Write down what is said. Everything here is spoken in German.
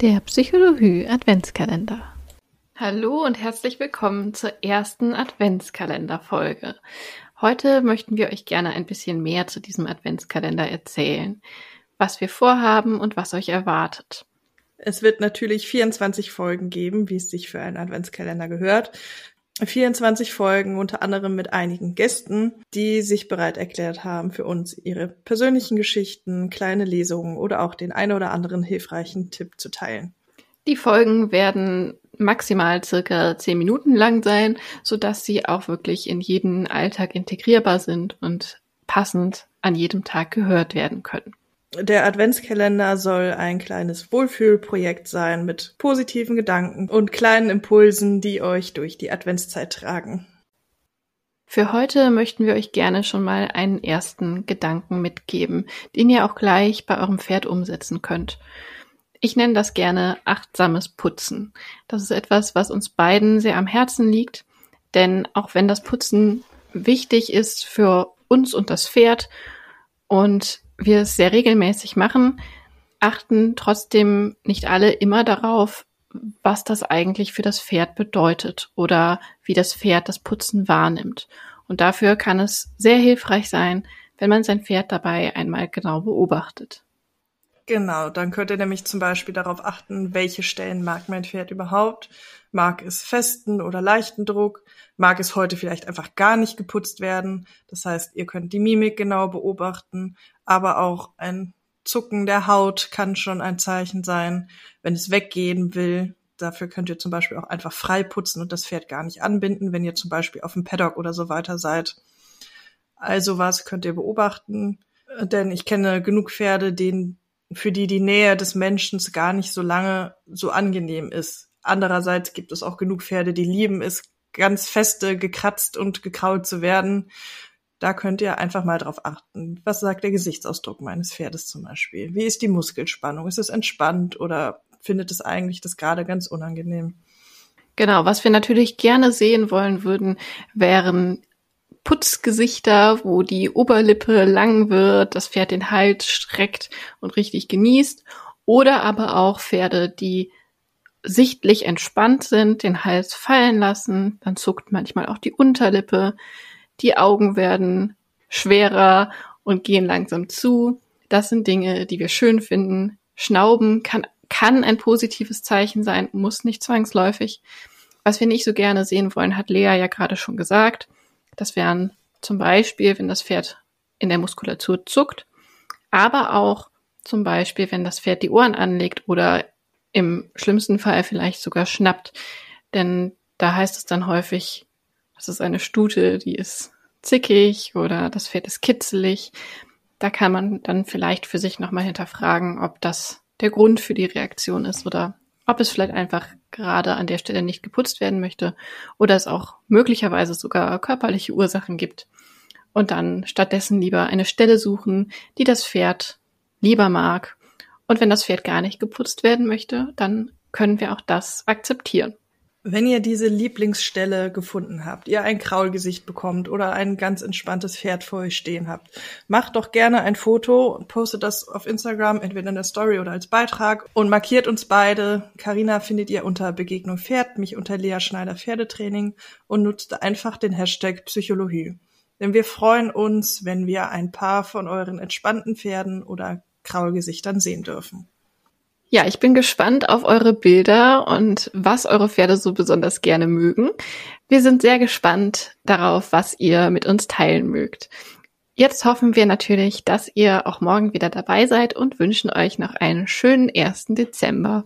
Der Psychologie Adventskalender. Hallo und herzlich willkommen zur ersten Adventskalenderfolge. Heute möchten wir euch gerne ein bisschen mehr zu diesem Adventskalender erzählen, was wir vorhaben und was euch erwartet. Es wird natürlich 24 Folgen geben, wie es sich für einen Adventskalender gehört. 24 Folgen, unter anderem mit einigen Gästen, die sich bereit erklärt haben, für uns ihre persönlichen Geschichten, kleine Lesungen oder auch den ein oder anderen hilfreichen Tipp zu teilen. Die Folgen werden maximal circa 10 Minuten lang sein, so dass sie auch wirklich in jeden Alltag integrierbar sind und passend an jedem Tag gehört werden können. Der Adventskalender soll ein kleines Wohlfühlprojekt sein mit positiven Gedanken und kleinen Impulsen, die euch durch die Adventszeit tragen. Für heute möchten wir euch gerne schon mal einen ersten Gedanken mitgeben, den ihr auch gleich bei eurem Pferd umsetzen könnt. Ich nenne das gerne achtsames Putzen. Das ist etwas, was uns beiden sehr am Herzen liegt, denn auch wenn das Putzen wichtig ist für uns und das Pferd und wir es sehr regelmäßig machen, achten trotzdem nicht alle immer darauf, was das eigentlich für das Pferd bedeutet oder wie das Pferd das Putzen wahrnimmt. Und dafür kann es sehr hilfreich sein, wenn man sein Pferd dabei einmal genau beobachtet. Genau, dann könnt ihr nämlich zum Beispiel darauf achten, welche Stellen mag mein Pferd überhaupt. Mag es festen oder leichten Druck? Mag es heute vielleicht einfach gar nicht geputzt werden? Das heißt, ihr könnt die Mimik genau beobachten, aber auch ein Zucken der Haut kann schon ein Zeichen sein, wenn es weggehen will. Dafür könnt ihr zum Beispiel auch einfach frei putzen und das Pferd gar nicht anbinden, wenn ihr zum Beispiel auf dem Paddock oder so weiter seid. Also was könnt ihr beobachten, denn ich kenne genug Pferde, denen für die die Nähe des Menschen gar nicht so lange so angenehm ist. Andererseits gibt es auch genug Pferde, die lieben es, ganz feste gekratzt und gekrault zu werden. Da könnt ihr einfach mal drauf achten. Was sagt der Gesichtsausdruck meines Pferdes zum Beispiel? Wie ist die Muskelspannung? Ist es entspannt oder findet es eigentlich das gerade ganz unangenehm? Genau, was wir natürlich gerne sehen wollen würden, wären Putzgesichter, wo die Oberlippe lang wird, das Pferd den Hals streckt und richtig genießt. Oder aber auch Pferde, die sichtlich entspannt sind, den Hals fallen lassen, dann zuckt manchmal auch die Unterlippe, die Augen werden schwerer und gehen langsam zu. Das sind Dinge, die wir schön finden. Schnauben kann, kann ein positives Zeichen sein, muss nicht zwangsläufig. Was wir nicht so gerne sehen wollen, hat Lea ja gerade schon gesagt. Das wären zum Beispiel, wenn das Pferd in der Muskulatur zuckt, aber auch zum Beispiel, wenn das Pferd die Ohren anlegt oder im schlimmsten Fall vielleicht sogar schnappt. Denn da heißt es dann häufig, das ist eine Stute, die ist zickig oder das Pferd ist kitzelig. Da kann man dann vielleicht für sich nochmal hinterfragen, ob das der Grund für die Reaktion ist oder ob es vielleicht einfach gerade an der Stelle nicht geputzt werden möchte oder es auch möglicherweise sogar körperliche Ursachen gibt. Und dann stattdessen lieber eine Stelle suchen, die das Pferd lieber mag. Und wenn das Pferd gar nicht geputzt werden möchte, dann können wir auch das akzeptieren. Wenn ihr diese Lieblingsstelle gefunden habt, ihr ein Kraulgesicht bekommt oder ein ganz entspanntes Pferd vor euch stehen habt, macht doch gerne ein Foto und postet das auf Instagram, entweder in der Story oder als Beitrag und markiert uns beide. Carina findet ihr unter Begegnung Pferd, mich unter Lea Schneider Pferdetraining und nutzt einfach den Hashtag Psychologie. Denn wir freuen uns, wenn wir ein paar von euren entspannten Pferden oder Kraulgesichtern sehen dürfen. Ja, ich bin gespannt auf eure Bilder und was eure Pferde so besonders gerne mögen. Wir sind sehr gespannt darauf, was ihr mit uns teilen mögt. Jetzt hoffen wir natürlich, dass ihr auch morgen wieder dabei seid und wünschen euch noch einen schönen 1. Dezember.